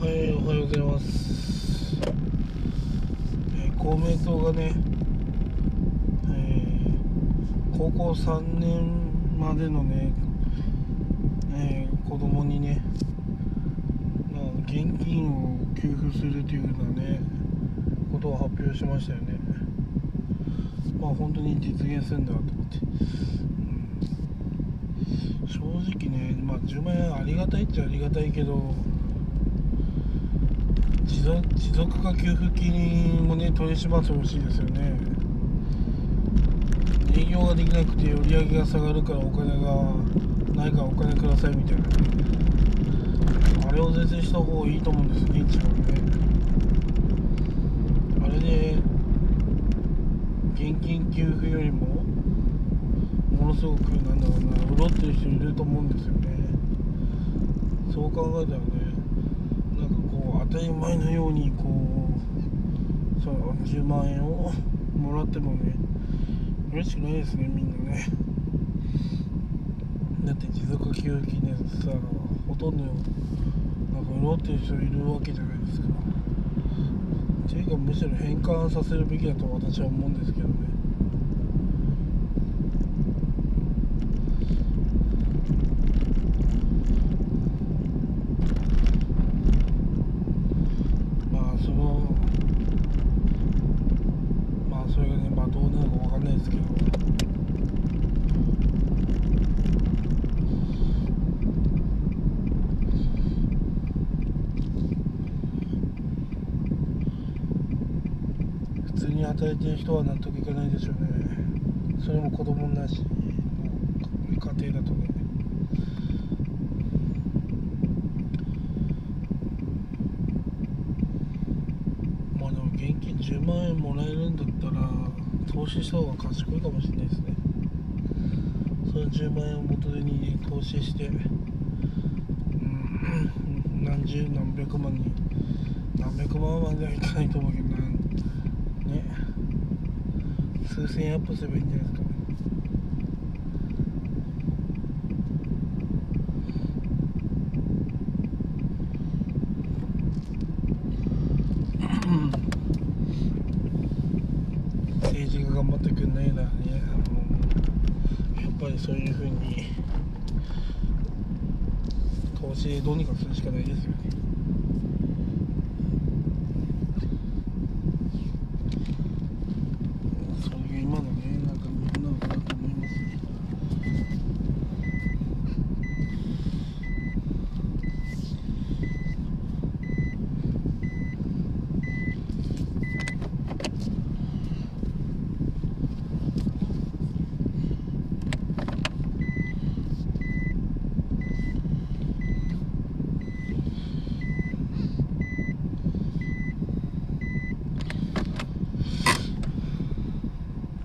はい、おはようございます。えー公明党がね、えー高校3年までのね、えー子供にね、まあ、現金を給付するというようなね、ことを発表しましたよね。まあ、本当に実現するんだと思って。正直ね、まあ、10万円ありがたいっちゃありがたいけど、持続化給付金もね取り締まってほしいですよね。営業ができなくて売り上げが下がるからお金がないからお金くださいみたいな。ねあれを是正した方がいいと思うんです現地はね。あれで現金給付よりもものすごくなんだろうな潤ってる人いると思うんですよね。そう考えたらねたり前のようにこうその10万円をもらってもね嬉しくないですねみんなね。だって持続化給付金でさほとんどなんか潤ってる人いるわけじゃないですかっていうかむしろ返還させるべきだと私は思うんですけどねまあそのまあそれがねまあどうなるかんないですけど。普通に働いてる人は納得いかないでしょうね。それも子供なしの家庭だとね。まあでも現金10万円もらえるんだったら投資した方が賢いかもしれないですね。その10万円を元手に投資してうん何十何百万に何百万まではいかないと思うけどなね。数千円アップすればいいんじゃないですか政治が頑張ってくんないならねあのやっぱりそういうふうに投資でどうにかするしかないですよね。